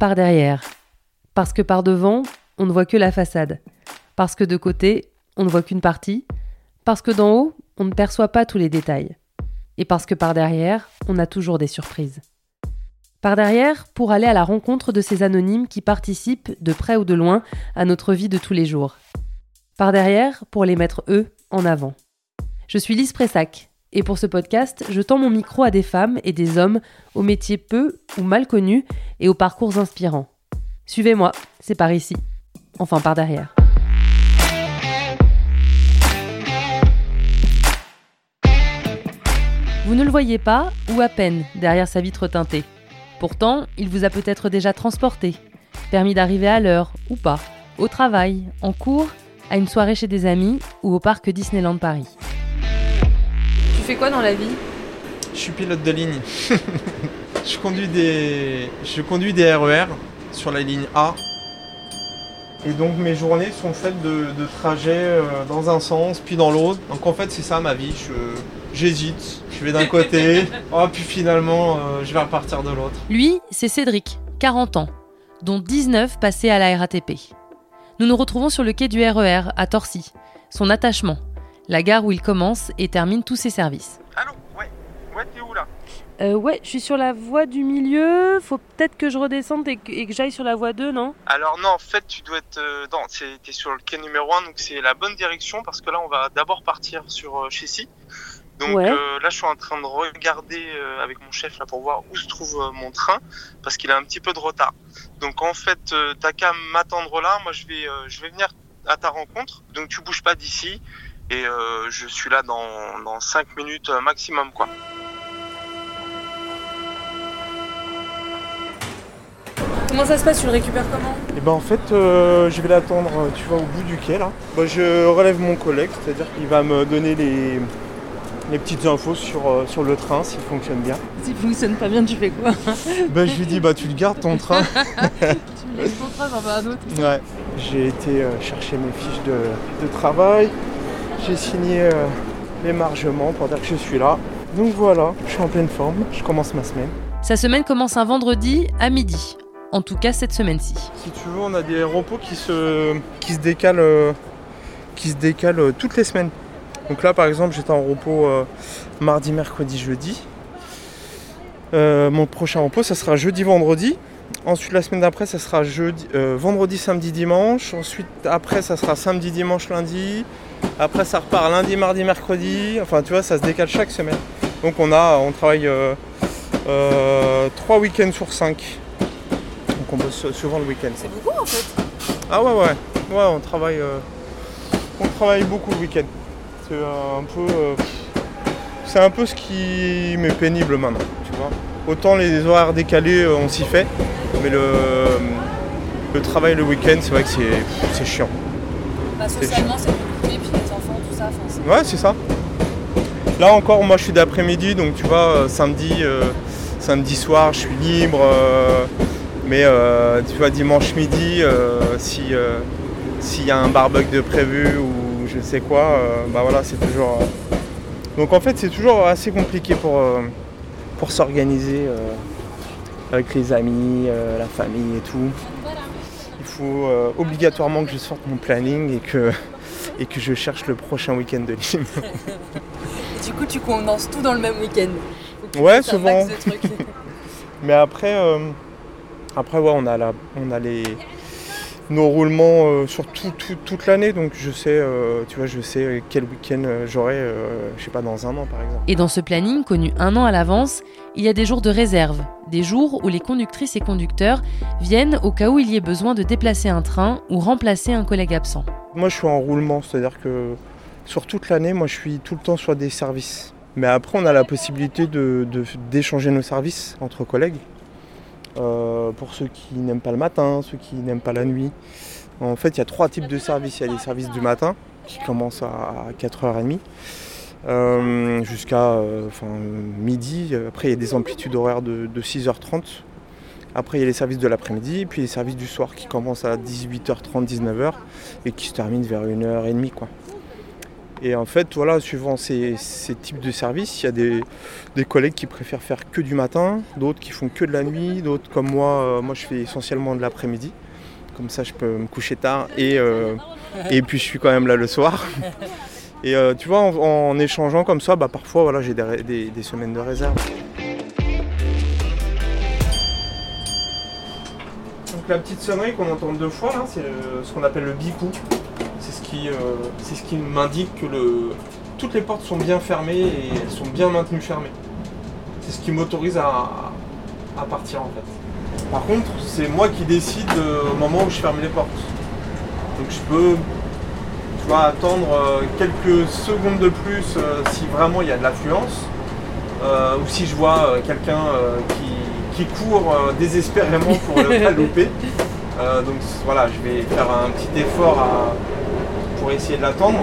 par derrière. Parce que par devant, on ne voit que la façade. Parce que de côté, on ne voit qu'une partie. Parce que d'en haut, on ne perçoit pas tous les détails. Et parce que par derrière, on a toujours des surprises. Par derrière, pour aller à la rencontre de ces anonymes qui participent, de près ou de loin, à notre vie de tous les jours. Par derrière, pour les mettre eux en avant. Je suis Lise Pressac, et pour ce podcast, je tends mon micro à des femmes et des hommes aux métiers peu ou mal connus et aux parcours inspirants. Suivez-moi, c'est par ici. Enfin par derrière. Vous ne le voyez pas, ou à peine, derrière sa vitre teintée. Pourtant, il vous a peut-être déjà transporté, permis d'arriver à l'heure, ou pas, au travail, en cours, à une soirée chez des amis ou au parc Disneyland Paris fais quoi dans la vie? Je suis pilote de ligne. je, conduis des... je conduis des RER e sur la ligne A. Et donc mes journées sont faites de, trajets euh, dans un sens puis dans l'autre. Donc en fait c'est ça ma vie. J'hésite, je, vais d'un côté, oh, puis finalement euh, je vais repartir de l'autre. Lui, c'est Cédric, 40 ans, dont 19 passés à la RATP. Nous nous retrouvons sur le quai du RER e à Torcy. Son attachement, la gare où il commence et termine tous ses services. Allô Ouais, ouais, t'es où là? Euh, ouais, je suis sur la voie du milieu. Faut peut-être que je redescende et que, j'aille sur la voie 2, non? Alors non, en fait, tu dois être... Euh, non, t'es sur le quai numéro 1, donc c'est la bonne direction parce que là, on va d'abord partir sur euh, Chessy. Donc euh, là, je suis en train de regarder avec mon chef là pour voir où se trouve mon train parce qu'il a un petit peu de retard. Donc en fait, t'as qu'à m'attendre là. Moi, je vais, je vais venir à ta rencontre. Donc tu bouges pas d'ici et euh, je suis là dans, dans 5 minutes euh, maximum quoi. Comment ça se passe Tu le récupères comment? Et eh ben en fait, euh, je vais l'attendre, tu vois, au bout du quai là. Bah, je relève mon collègue, c'est-à-dire qu'il va me donner les, les petites infos sur, sur le train, s'il fonctionne bien. S'il fonctionne pas bien, tu fais quoi? Bah, Je lui dis, bah tu le gardes ton train. tu me laisses ton train, j'en veux un autre. Ouais, j'ai été chercher mes fiches de, de travail. J'ai signé euh, l'émargement pour dire que je suis là. Donc voilà, je suis en pleine forme, je commence ma semaine. Sa semaine commence un vendredi à midi. En tout cas cette semaine-ci. Si tu veux, on a des repos qui se, qui se décalent, euh, qui se décalent euh, toutes les semaines. Donc là par exemple j'étais en repos mardi, mercredi, jeudi. mon prochain repos ça sera jeudi, vendredi. Ensuite, la semaine d'après, ça sera jeudi, vendredi, samedi, dimanche. Ensuite, après, ça sera samedi, dimanche, lundi. Après, ça repart lundi, mardi, mercredi. Enfin, tu vois, ça se décale chaque semaine. Donc, on a, on travaille euh, euh, 3 week-ends sur 5. Donc, on bosse souvent le week-end. C'est beaucoup en fait. Ah ouais, ouais. Ouais, on travaille, euh, on travaille beaucoup le week-end. C'est un peu, euh, c'est un peu ce qui m'est pénible maintenant. Tu vois. Autant les horaires décalés, on s'y fait, mais le, le travail le week-end, c'est vrai que c'est chiant. Bah, socialement, c'est Ouais, c'est ça. Là encore, moi je suis d'après-midi, donc tu vois, euh, samedi, euh, samedi soir, je suis libre. Euh, mais tu vois, dimanche midi, si s'il y a un barbecue de prévu ou je sais quoi, bah voilà, c'est toujours. Donc en fait, c'est toujours assez compliqué pour, pour s'organiser avec les amis, la famille et tout. Il faut obligatoirement que je sorte mon planning et que et que je cherche le prochain week-end de et du coup, tu condenses tout dans le même week-end Ouais, souvent. Mais après, euh, après ouais, on a, la, on a les, nos roulements euh, sur toute l'année, donc je sais, euh, tu vois, je sais quel week-end j'aurai, je sais pas, dans un an par exemple. Et dans ce planning connu un an à l'avance, il y a des jours de réserve, des jours où les conductrices et conducteurs viennent au cas où il y ait besoin de déplacer un train ou remplacer un collègue absent. Moi, je suis en roulement, c'est-à-dire que sur toute l'année, moi, je suis tout le temps sur des services. Mais après, on a la possibilité d'échanger nos services entre collègues. Euh, pour ceux qui n'aiment pas le matin, ceux qui n'aiment pas la nuit. En fait, il y a trois types de services. Il y a les services du matin, qui commencent à 4h30, euh, jusqu'à euh, midi. Après, il y a des amplitudes horaires de, de 6h30 après, il y a les services de l'après-midi, puis les services du soir qui commencent à 18h30, 19h et qui se terminent vers 1h30. Quoi. Et en fait, voilà, suivant ces, types de services, il y a des, collègues qui préfèrent faire que du matin, d'autres qui font que de la nuit, d'autres comme moi, euh, moi je fais essentiellement de l'après-midi. Comme ça, je peux me coucher tard et, et puis je suis quand même là le soir. Et euh, tu vois, en, échangeant comme ça, bah, parfois voilà, j'ai des, semaines de réserve. Donc la petite sonnerie qu'on entend deux fois, c'est ce qu'on appelle le bicou. C'est ce qui, euh, ce qui m'indique que le, toutes les portes sont bien fermées et elles sont bien maintenues fermées. C'est ce qui m'autorise à, partir en fait. Par contre, c'est moi qui décide au moment où je ferme les portes. Donc je peux tu vas attendre euh, quelques secondes de plus euh, si vraiment il y a de l'affluence euh, ou si je vois quelqu'un qui, court désespérément pour ne pas louper. donc voilà, je vais faire un petit effort pour essayer de l'attendre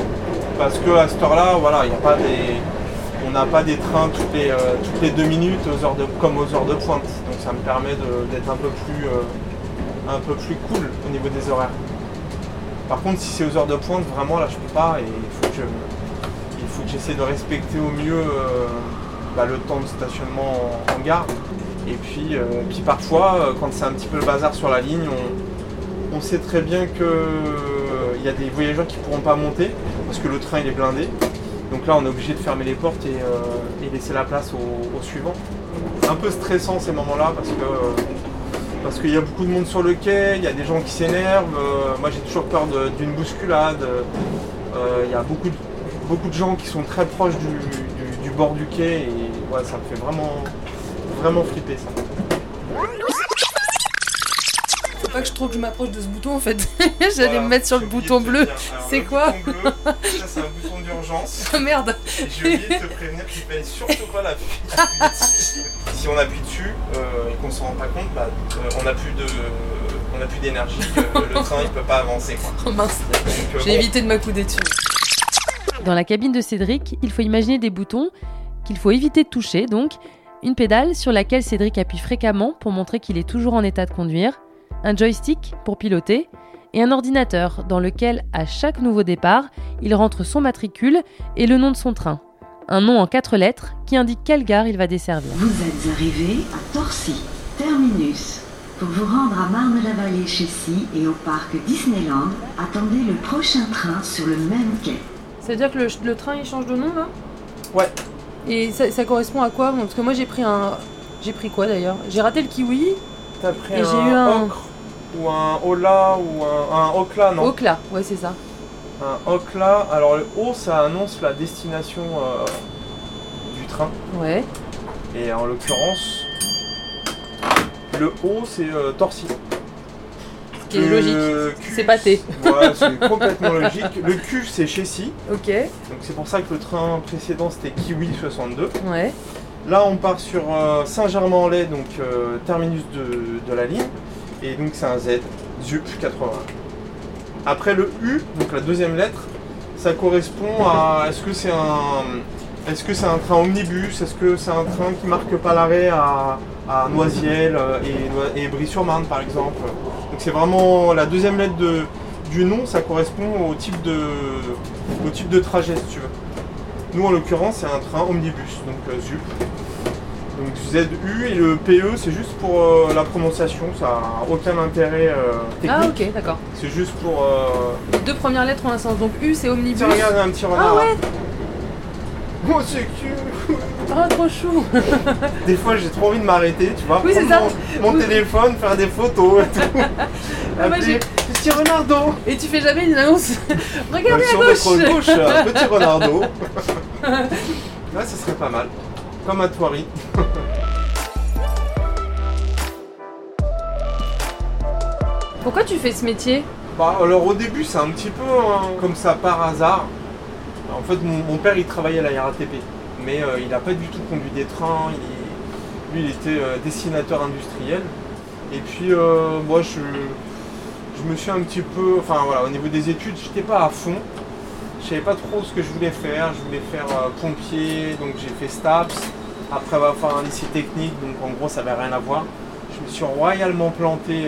parce que à cette heure-là, voilà, il a pas des, on n'a pas des trains toutes les, toutes les deux minutes aux heures de, comme aux heures de pointe. Donc ça me permet d'être un peu plus un peu plus cool au niveau des horaires. Par contre, si c'est aux heures de pointe, vraiment là, je peux pas et il faut que j'essaie de respecter au mieux euh, bah, le temps de stationnement en, gare. Et puis, euh, parfois, euh, quand c'est un petit peu le bazar sur la ligne, on, sait très bien qu'il y a des voyageurs qui ne pourront pas monter parce que le train est blindé. Donc là, on est obligé de fermer les portes et, laisser la place au, au suivant. Un peu stressant ces moments-là parce que parce qu'il y a beaucoup de monde sur le quai, il y a des gens qui s'énervent. Euh, moi j'ai toujours peur d'une bousculade. Euh, il y a beaucoup de, gens qui sont très proches du, bord du quai et ça me fait vraiment, vraiment flipper ça. Faut pas que je trouve que je m'approche de ce bouton en fait. J'allais me mettre sur le bouton bleu. C'est quoi Ça c'est un bouton d'urgence. Oh merde J'ai oublié de te prévenir qu'il fallait surtout pas la si on appuie dessus euh, et qu'on se rend pas compte, bah, euh, on n'a plus de on plus d'énergie, euh, le train il peut pas avancer. Oh mince, j'ai évité de m'accouder dessus. Dans la cabine de Cédric, il faut imaginer des boutons qu'il faut éviter de toucher, donc une pédale sur laquelle Cédric appuie fréquemment pour montrer qu'il est toujours en état de conduire, un joystick pour piloter, et un ordinateur dans lequel, à chaque nouveau départ, il rentre son matricule et le nom de son train un nom en quatre lettres qui indique quelle gare il va desservir. Vous êtes arrivé à Torcy, terminus. Pour vous rendre à Marne-la-Vallée chez et au parc Disneyland, attendez le prochain train sur le même quai. C'est-à-dire que le, train il change de nom là? Ouais. Et ça, correspond à quoi? Parce que moi j'ai pris un. J'ai pris quoi d'ailleurs? J'ai raté le kiwi. T'as pris et un, eu un ocre ou un Ola ou un, un Okla, non Okla, ouais c'est ça un là. Alors le haut, ça annonce la destination euh, du train. Ouais. Et en l'occurrence, le haut, c'est euh, Torcy. Ce qui est logique. C'est pâté. Voilà, c'est complètement logique. Le Q, c'est Chessy. Ok. Donc c'est pour ça que le train précédent, c'était Kiwi 62. Ouais. Là, on part sur euh, Saint-Germain-en-Laye, donc terminus de, la ligne. Et donc c'est un Z, ZUP 80. Après le U, donc la deuxième lettre, ça correspond à est-ce que c'est un est-ce que c'est un train omnibus? Est-ce que c'est un train qui marque pas l'arrêt à, Noisiel euh, et, et Brie-sur-Marne par exemple? Donc c'est vraiment la deuxième lettre de, du nom, ça correspond au type de au type de trajet si tu veux. Nous en l'occurrence c'est un train omnibus, donc euh, ZUP. Donc ZU et le PE c'est juste pour euh, la prononciation, ça n'a aucun intérêt euh, technique. Ah ok d'accord. C'est juste pour... Euh, Les deux premières lettres ont un sens, donc U c'est omnibus. regarde un petit renard. Ah ouais Oh c'est cute Oh trop chou Des fois j'ai trop envie de m'arrêter, tu vois. Oui c'est ça Mon, téléphone, faire des photos et tout. Ah, petit renardo. Et tu fais jamais une annonce Regardez à gauche. gauche, petit renardo. Là ça serait pas mal. Comme à Thoiry. Pourquoi tu fais ce métier? Bah, Alors au début c'est un petit peu comme ça par hasard. En fait mon, père il travaillait à la RATP, mais euh, il n'a pas du tout conduit des trains, lui il était euh, dessinateur industriel. Et puis euh, moi je, je, me suis un petit peu, enfin voilà, au niveau des études j'étais pas à fond. Je savais pas trop ce que je voulais faire, je voulais faire pompier, donc j'ai fait STAPS. Après avoir fait un lycée technique, donc en gros ça n'avait rien à voir. Je me suis royalement planté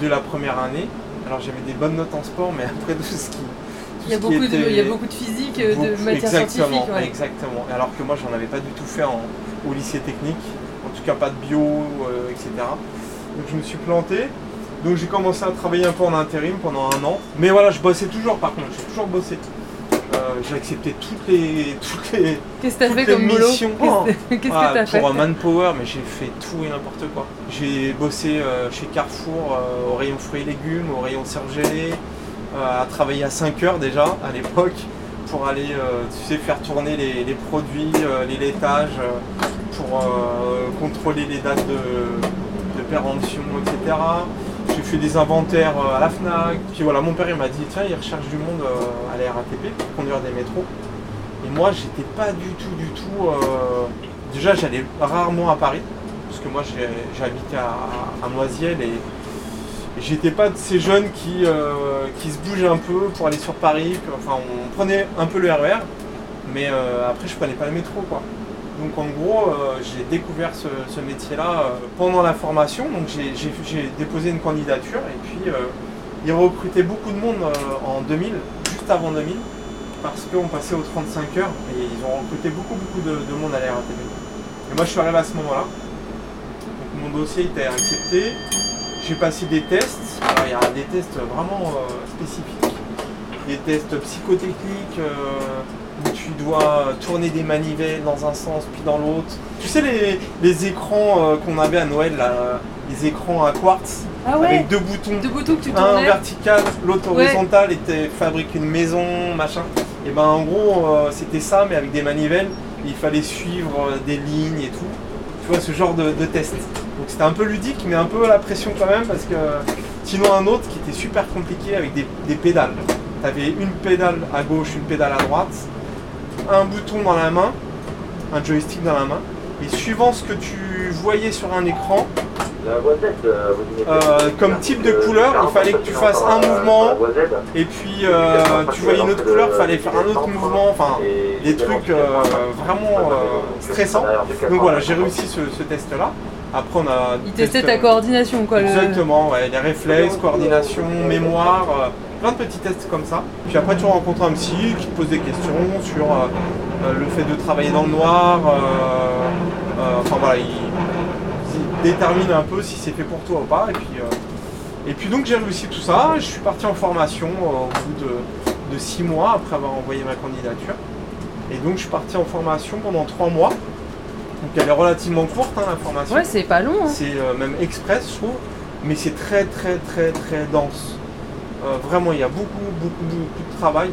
de la première année. Alors j'avais des bonnes notes en sport, mais après tout ce qui, il y, a beaucoup de, il y a beaucoup de physique, de matière exactement, scientifique. Exactement. Alors que moi, j'en avais pas du tout fait au lycée technique. En tout cas, pas de bio, etc. Donc je me suis planté. Donc j'ai commencé à travailler un peu en intérim pendant un an. Mais voilà, je bossais toujours par contre, j'ai toujours bossé. Euh, j'ai accepté toutes les toutes les, Qu'est-ce fait comme missions. Qu'est-ce que t'as fait Pour Manpower, mais j'ai fait tout et n'importe quoi. J'ai bossé euh, chez Carrefour euh, au rayon fruits et légumes, au rayon surgelé, à travailler à 5 heures déjà à l'époque pour aller tu sais, faire tourner les, produits, les laitages, pour contrôler les dates de, de péremption, etc j'ai fait des inventaires euh, à la FNAC. Puis voilà, mon père il m'a dit tiens il recherche du monde euh, à la RATP pour conduire des métros. Et moi j'étais pas du tout du tout. Euh, déjà j'allais rarement à Paris, parce que moi j'habitais à, à Noisiel et, j'étais pas de ces jeunes qui, qui se bougent un peu pour aller sur Paris. Enfin on prenait un peu le RER, e mais après je prenais pas le métro quoi. Donc en gros, euh, j'ai découvert ce, métier-là euh, pendant la formation. Donc j'ai déposé une candidature et puis euh, ils recrutaient beaucoup de monde en 2000, juste avant 2000, parce qu'on passait aux 35 heures et ils ont recruté beaucoup beaucoup de, monde à la. Et moi je suis arrivé à ce moment-là. Donc mon dossier était accepté. J'ai passé des tests. Il y a des tests vraiment spécifiques. Des tests psychotechniques où tu dois tourner des manivelles dans un sens puis dans l'autre. Tu sais les, écrans euh, qu'on avait à Noël, les écrans à quartz ah avec deux boutons, deux boutons que tu un vertical, l'autre horizontal, et tu fabriques une maison, machin. Et ben en gros euh, c'était ça mais avec des manivelles, il fallait suivre euh, des lignes et tout. Tu vois ce genre de, test. Donc c'était un peu ludique mais un peu la pression quand même parce que sinon un autre qui était super compliqué avec des, des pédales. Tu avais une pédale à gauche, une pédale à droite un bouton dans la main, un joystick dans la main, et suivant ce que tu voyais sur un écran, euh, comme type de couleur, il fallait que tu fasses un mouvement, et puis euh, tu voyais une autre couleur, il fallait faire un autre mouvement, enfin des trucs euh, vraiment stressants. Donc voilà, j'ai réussi ce, test-là. Après, on a. Il testait ta coordination, quoi. Exactement, ouais, les réflexes, coordination, mémoire plein de petits tests comme ça. Puis après, tu rencontres un psy qui te pose des questions sur euh, euh, le fait de travailler dans le noir. Euh, enfin voilà, il, détermine un peu si c'est fait pour toi ou pas. Et puis, et puis donc, j'ai réussi tout ça. Je suis parti en formation au bout de, de, six mois après avoir envoyé ma candidature. Et donc, je suis parti en formation pendant trois mois. Donc, elle est relativement courte, hein, la formation. Ouais, c'est pas long. Hein. C'est même express, je trouve. Mais c'est très, très, très, très dense. Euh, vraiment, il y a beaucoup, beaucoup, beaucoup de travail,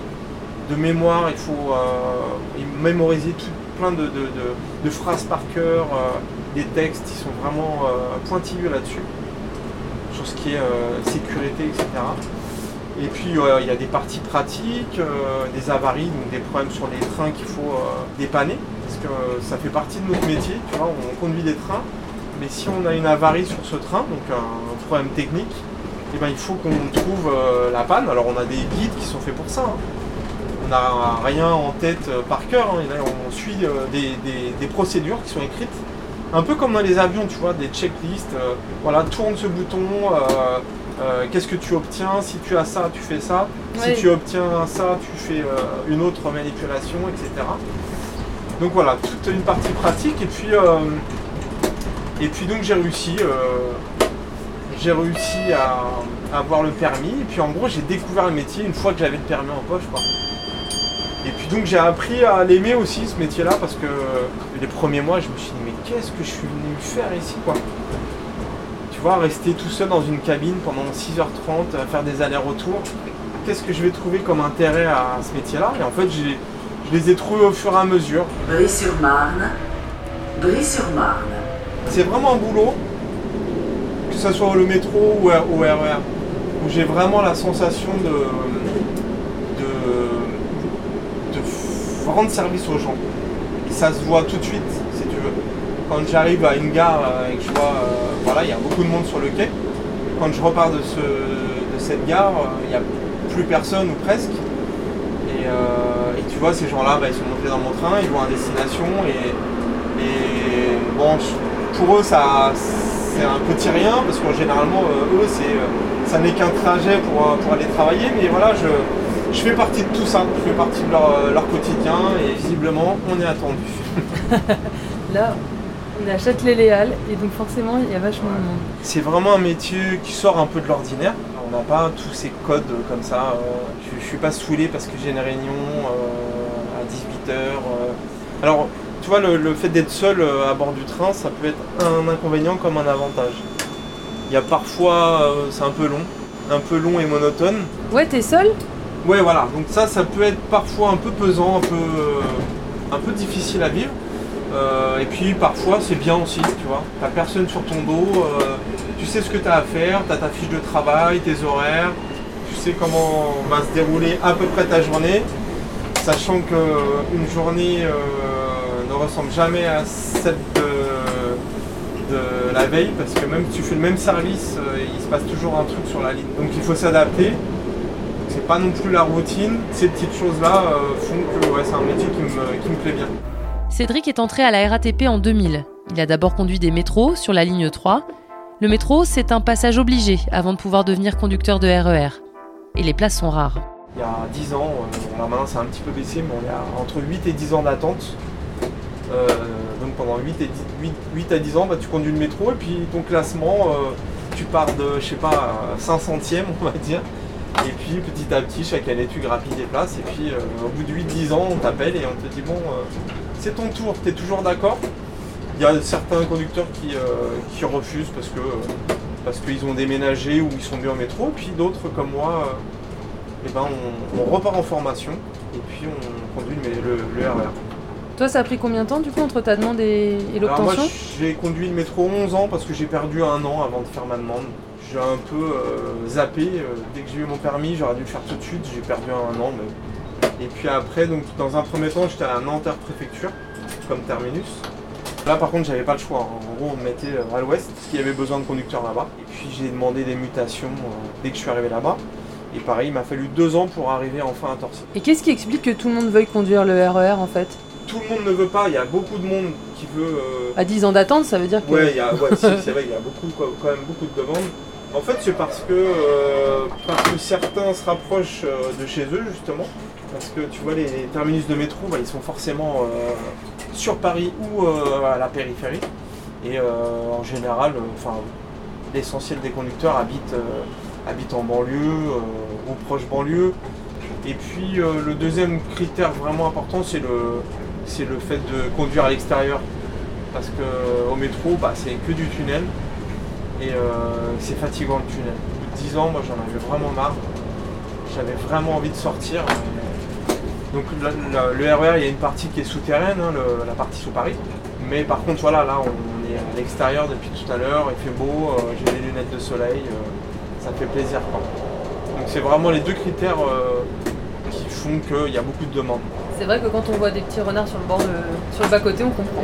de mémoire. Il faut euh, mémoriser tout, plein de, phrases par cœur, euh, des textes qui sont vraiment pointilleux là-dessus, sur ce qui est sécurité, etc. Et puis il y a des parties pratiques, des avaries, donc des problèmes sur les trains qu'il faut dépanner, parce que ça fait partie de notre métier, tu vois, on conduit des trains, mais si on a une avarie sur ce train, donc un problème technique, eh ben, il faut qu'on trouve euh, la panne. Alors on a des guides qui sont faits pour ça. Hein. On n'a rien en tête euh, par cœur. Hein. On suit euh, des, procédures qui sont écrites. Un peu comme dans les avions, tu vois, des checklists. voilà, tourne ce bouton. Qu'est-ce que tu obtiens? Si tu as ça, tu fais ça. Si tu obtiens ça, tu fais une autre manipulation, etc. Donc voilà, toute une partie pratique. Et puis, et puis donc j'ai réussi j'ai réussi à, avoir le permis. Et puis en gros, j'ai découvert le métier une fois que j'avais le permis en poche. Quoi. Et puis donc j'ai appris à l'aimer aussi ce métier-là parce que les premiers mois, je me suis dit mais qu'est-ce que je suis venu faire ici quoi? Tu vois, rester tout seul dans une cabine pendant 6h30, à faire des allers-retours. Qu'est-ce que je vais trouver comme intérêt à ce métier-là? Et en fait, je les ai trouvés au fur et à mesure. Brie-sur-Marne, Brie-sur-Marne. C'est vraiment un boulot ce soit le métro ou au RER, e où j'ai vraiment la sensation de, de, rendre service aux gens. ça se voit tout de suite, si tu veux. Quand j'arrive à une gare euh, et que je vois, euh, voilà, il y a beaucoup de monde sur le quai, quand je repars de, ce, de cette gare, euh, il n'y a plus personne ou presque. Et, tu vois, ces gens-là, bah, ils sont montés dans mon train, ils vont à destination et, et bon, pour eux, ça, c'est un petit rien, parce que généralement, euh, eux, c'est, euh, ça n'est qu'un trajet pour, euh, pour, aller travailler, mais voilà, je, je fais partie de tout ça, je fais partie de leur, quotidien et visiblement on est attendu. Là, on est à Châtelet-Léal et donc forcément il y a vachement de monde. C'est vraiment un métier qui sort un peu de l'ordinaire. On n'a pas tous ces codes comme ça. Je, ne suis pas saoulé parce que j'ai une réunion à 18h. Alors, tu vois, le, fait d'être seul à bord du train, ça peut être un inconvénient comme un avantage. Il y a parfois, c'est un peu long, un peu long et monotone. Ouais, t'es seul? Ouais, voilà. Donc ça, ça peut être parfois un peu pesant, un peu, un peu difficile à vivre. Euh, et puis parfois, c'est bien aussi, tu vois. T'as personne sur ton dos, euh, tu sais ce que tu as à faire, tu as ta fiche de travail, tes horaires, tu sais comment va se dérouler à peu près ta journée, sachant qu'une journée euh, ne ressemble jamais à celle de, de, la veille, parce que même si tu fais le même service, il se passe toujours un truc sur la ligne. Donc il faut s'adapter c'est pas non plus la routine. Ces petites choses-là euh, font que c'est un métier qui me, plaît bien. Cédric est entré à la RATP en 2000. Il a d'abord conduit des métros sur la ligne 3. Le métro, c'est un passage obligé avant de pouvoir devenir conducteur de RER. E et les places sont rares. Il y a 10 ans, euh, alors maintenant c'est un petit peu baissé, mais on est entre 8 et 10 ans d'attente. Euh, donc pendant 8, et 8, à 10 ans, bah, tu conduis le métro et puis ton classement, tu pars de, je sais pas, 500e, on va dire. Et puis petit à petit, chaque année, tu grappilles des places. Et puis euh, au bout de 8-10 ans, on t'appelle et on te dit bon, euh, c'est ton tour, tu es toujours d'accord? Il y a certains conducteurs qui, euh, refusent parce que parce qu'ils ont déménagé ou ils sont bien au métro. Et puis d'autres comme moi, eh ben, on, repart en formation et puis on conduit le, le, RER. Toi, ça a pris combien de temps du coup entre ta demande et, l'obtention Moi, j'ai conduit le métro 11 ans parce que j'ai perdu un an avant de faire ma demande j'ai un peu euh, zappé. Euh, dès que j'ai eu mon permis, j'aurais dû le faire tout de suite. J'ai perdu un an. Et puis après, donc dans un premier temps, j'étais à Nanterre préfecture comme terminus. Là par contre j'avais pas le choix. En gros on me mettait euh, à l'ouest parce qu'il y avait besoin de conducteurs là-bas. Et puis j'ai demandé des mutations dès que je suis arrivé là-bas. Et pareil, il m'a fallu deux ans pour arriver enfin à Torcy. Et qu'est-ce qui explique que tout le monde veuille conduire le RER e en fait? Tout le monde ne veut pas, il y a beaucoup de monde qui veut. À 10 ans d'attente, ça veut dire que. Ouais, c'est vrai, il y a beaucoup, quand même beaucoup de demandes. En fait, c'est parce que, euh, parce que certains se rapprochent euh, de chez eux, justement. Parce que tu vois, les, terminus de métro, bah, ils sont forcément euh, sur Paris ou à la périphérie. Et en général, enfin, l'essentiel des conducteurs habitent, habitent en banlieue ou proche banlieue. Et puis, le deuxième critère vraiment important, c'est le, c'est le fait de conduire à l'extérieur. Parce qu'au métro, bah, c'est que du tunnel. Et euh, c'est fatigant le tunnel. De 10 ans, moi j'en avais vraiment marre. J'avais vraiment envie de sortir. Donc le RER, il y a une partie qui est souterraine, hein, la partie sous Paris. Mais par contre, voilà, là on est à l'extérieur depuis tout à l'heure, il fait beau, euh, j'ai des lunettes de soleil, euh, ça fait plaisir. Donc c'est vraiment les deux critères qui font qu'il y a beaucoup de demandes. C'est vrai que quand on voit des petits renards sur le bord sur le bas-côté, on comprend.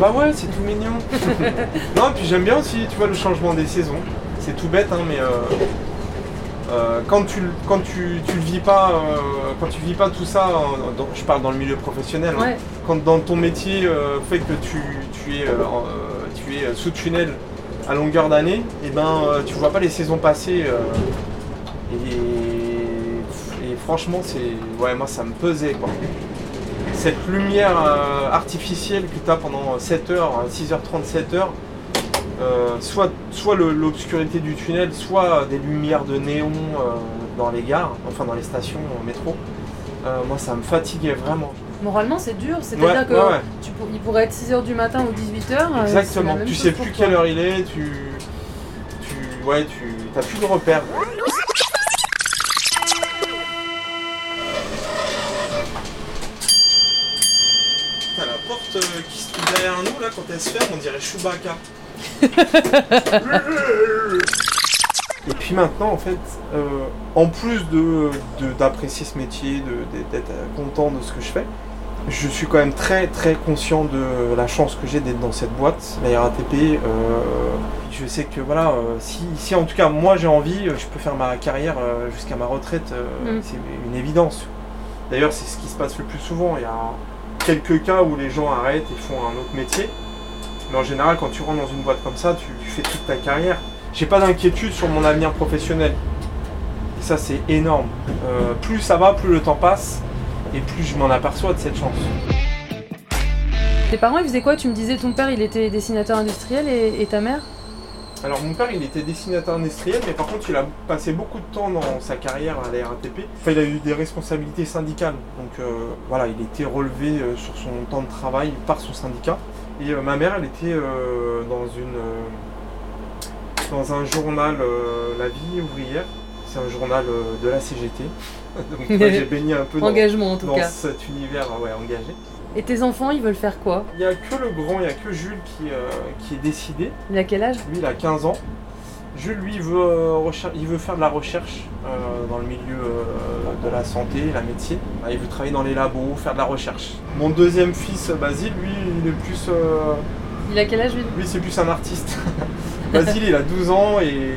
Bah ouais, c'est tout mignon. non, puis j'aime bien aussi, tu vois, le changement des saisons. C'est tout bête, hein, mais euh, euh, quand tu quand tu, le vis pas, euh, quand tu vis pas tout ça, je parle dans le milieu professionnel. Hein. quand dans ton métier fait que tu, tu es tu es sous tunnel à longueur d'année, et eh ben tu vois pas les saisons passer. Et, et, franchement, c'est ouais, moi ça me pesait quoi cette lumière euh, artificielle que tu as pendant 7 heures, 6h30, 7 heures, euh, soit, soit l'obscurité du tunnel, soit des lumières de néon euh, dans les gares, enfin dans les stations métro, moi ça me fatiguait vraiment. Moralement c'est dur, c'est-à-dire que il pourrait être 6h du matin ou 18h. Exactement, tu sais plus quelle heure il est, tu, tu, ouais, tu n'as plus de repères. Euh, qui se trouve derrière nous, là, quand elle se ferme, on dirait Chewbacca. Et puis maintenant, en fait, euh, en plus de, d'apprécier ce métier, d'être content de ce que je fais, je suis quand même très très conscient de la chance que j'ai d'être dans cette boîte, la RATP. Euh, je sais que voilà, si, si, en tout cas moi j'ai envie, je peux faire ma carrière jusqu'à ma retraite, mm. c'est une évidence. D'ailleurs, c'est ce qui se passe le plus souvent. Il y a quelques cas où les gens arrêtent et font un autre métier. Mais en général, quand tu rentres dans une boîte comme ça, tu, fais toute ta carrière. J'ai pas d'inquiétude sur mon avenir professionnel. ça c'est énorme. Euh, plus ça va, plus le temps passe et plus je m'en aperçois de cette chance. Tes parents ils faisaient quoi? Tu me disais ton père il était dessinateur industriel et, ta mère? Alors mon père il était dessinateur industriel mais par contre il a passé beaucoup de temps dans sa carrière à la RATP. Enfin, il a eu des responsabilités syndicales donc euh, voilà il était relevé euh, sur son temps de travail par son syndicat. Et ma mère elle était dans une dans un journal La Vie ouvrière c'est un journal euh, de la CGT. Donc j'ai baigné un peu dans, Engagement, en tout dans cet univers ouais, engagé. Et tes enfants, ils veulent faire quoi Il n'y a que le grand, il n'y a que Jules qui, euh, qui est décidé. Il a quel âge Lui, il a 15 ans. Jules, lui, il veut, euh, il veut faire de la recherche dans le milieu de la santé, la médecine. Ah, il veut travailler dans les labos, faire de la recherche. Mon deuxième fils, Basile, lui, il est plus... Il a quel âge, lui Lui, c'est plus un artiste. Basile, il a 12 ans et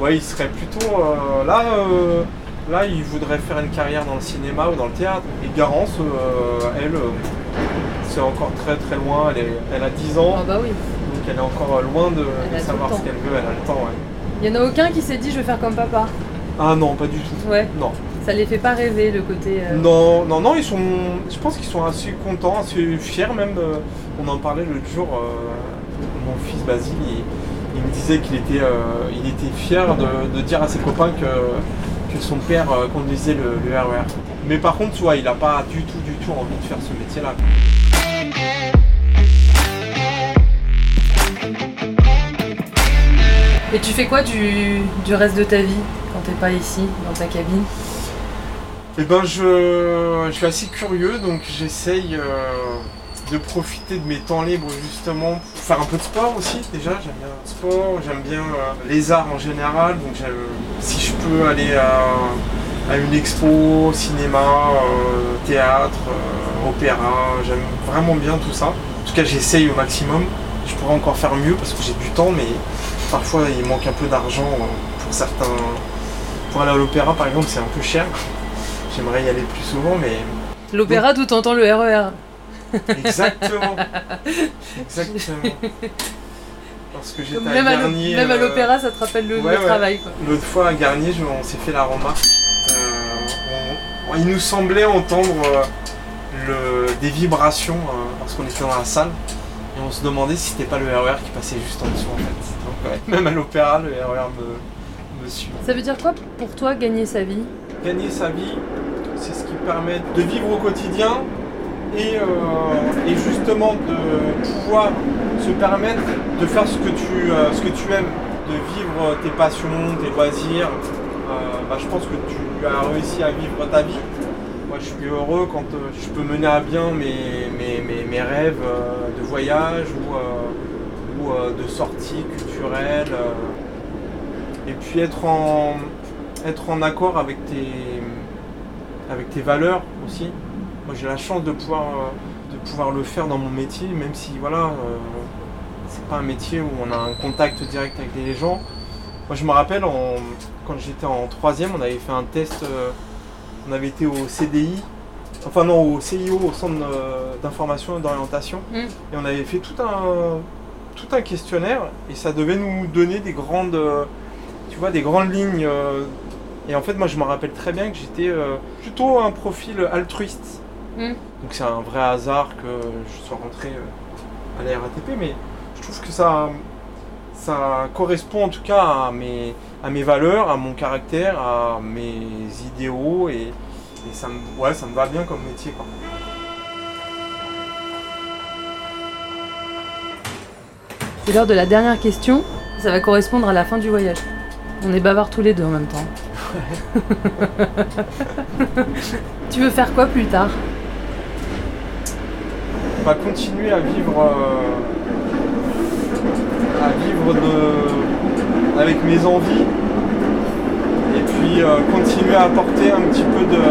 ouais, il serait plutôt euh, là. Euh, là, il voudrait faire une carrière dans le cinéma ou dans le théâtre. Et Garance, euh, elle, c'est encore très très loin. Elle, elle a 10 ans. Ah bah oui. Donc elle est encore loin de, savoir ce qu'elle veut. Elle a le temps. Ouais. Il n'y en a aucun qui s'est dit je vais faire comme papa. Ah non, pas du tout. Ouais. Non. Ça les fait pas rêver le côté. Non, non, non, ils sont. Je pense qu'ils sont assez contents, assez fiers même. on en parlait l'autre jour. mon fils Basile, il me disait qu'il était, euh, il était fier de, dire à ses copains que, que son père euh, conduisait le, RER. E Mais par contre, il n'a pas du tout, du tout envie de faire ce métier-là. Et tu fais quoi du, reste de ta vie quand t'es pas ici, dans ta cabine Eh ben, je, suis assez curieux, donc j'essaye. Euh, de profiter de mes temps libres justement pour faire un peu de sport aussi déjà j'aime bien le sport j'aime bien euh, les arts en général donc si je peux aller à, une expo cinéma euh, théâtre opéra j'aime vraiment bien tout ça en tout cas j'essaye au maximum je pourrais encore faire mieux parce que j'ai du temps mais parfois il manque un peu d'argent pour certains pour aller à l'opéra par exemple c'est un peu cher j'aimerais y aller plus souvent mais l'opéra tout en temps le RER Exactement. Exactement. Parce que j'étais à Garnier. Même à euh, l'opéra, ça te rappelle le, travail. L'autre fois à Garnier, on s'est fait la remarque. Euh, il nous semblait entendre euh, des vibrations lorsqu'on était dans la salle. Et on se demandait si c'était pas le RER e qui passait juste en dessous en fait. Même à l'opéra, le RER e me, me suit. Ça veut dire quoi pour toi gagner sa vie? Gagner sa vie, c'est ce qui permet de vivre au quotidien euh, et, justement de pouvoir se permettre de faire ce que tu, euh, ce que tu aimes, de vivre tes passions, tes loisirs. Euh, bah, je pense que tu as réussi à vivre ta vie. Moi, je suis heureux quand je peux mener à bien mes, mes, rêves de voyage ou, ou de sorties culturelles. et puis être en, être en accord avec tes, avec tes valeurs aussi. Moi j'ai la chance de pouvoir, euh, de pouvoir le faire dans mon métier, même si voilà, euh, c'est pas un métier où on a un contact direct avec les gens. Moi je me rappelle quand j'étais en troisième, on avait fait un test, euh, on avait été au CDI, enfin non au CIO, au centre d'information et d'orientation, mm. et on avait fait tout un, tout un questionnaire et ça devait nous donner des grandes, tu vois, des grandes lignes. et en fait, moi, je me rappelle très bien que j'étais plutôt un profil altruiste. Mm. Donc c'est un vrai hasard que je sois rentré euh, à la RATP, mais je trouve que ça, ça correspond en tout cas à mes, à mes valeurs, à mon caractère, à mes idéaux, et, ça, me, ouais, ça me va bien comme métier. C'est l'heure de la dernière question, ça va correspondre à la fin du voyage. On est bavards tous les deux en même temps. tu veux faire quoi plus tard? Continuer à vivre euh, à vivre de, avec mes envies et puis euh, continuer à apporter un petit peu de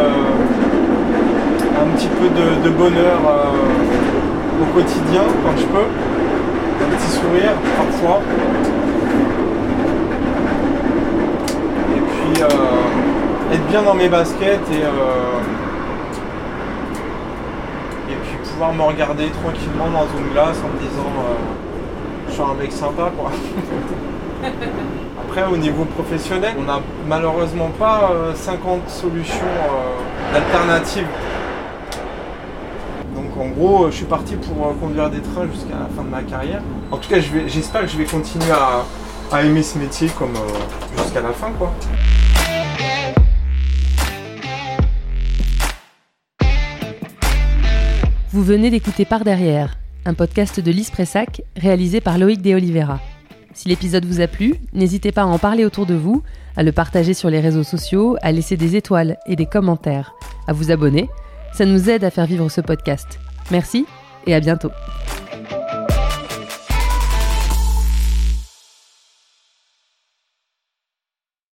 un petit peu de, bonheur euh, au quotidien quand je peux petit sourire parfois et puis être bien dans mes baskets et pouvoir me regarder tranquillement dans une glace en me disant euh, je suis un mec sympa quoi. Après, au niveau professionnel, on n'a malheureusement pas 50 solutions alternatives. En gros, je suis parti pour conduire des trains jusqu'à la fin de ma carrière. En tout cas, j'espère que je vais continuer à, aimer ce métier comme jusqu'à la fin, quoi. Vous venez d'écouter Par derrière, un podcast de Lise Pressac réalisé par Loïc De Oliveira. Si l'épisode vous a plu, n'hésitez pas à en parler autour de vous, à le partager sur les réseaux sociaux, à laisser des étoiles et des commentaires, à vous abonner. Ça nous aide à faire vivre ce podcast. Merci et à bientôt.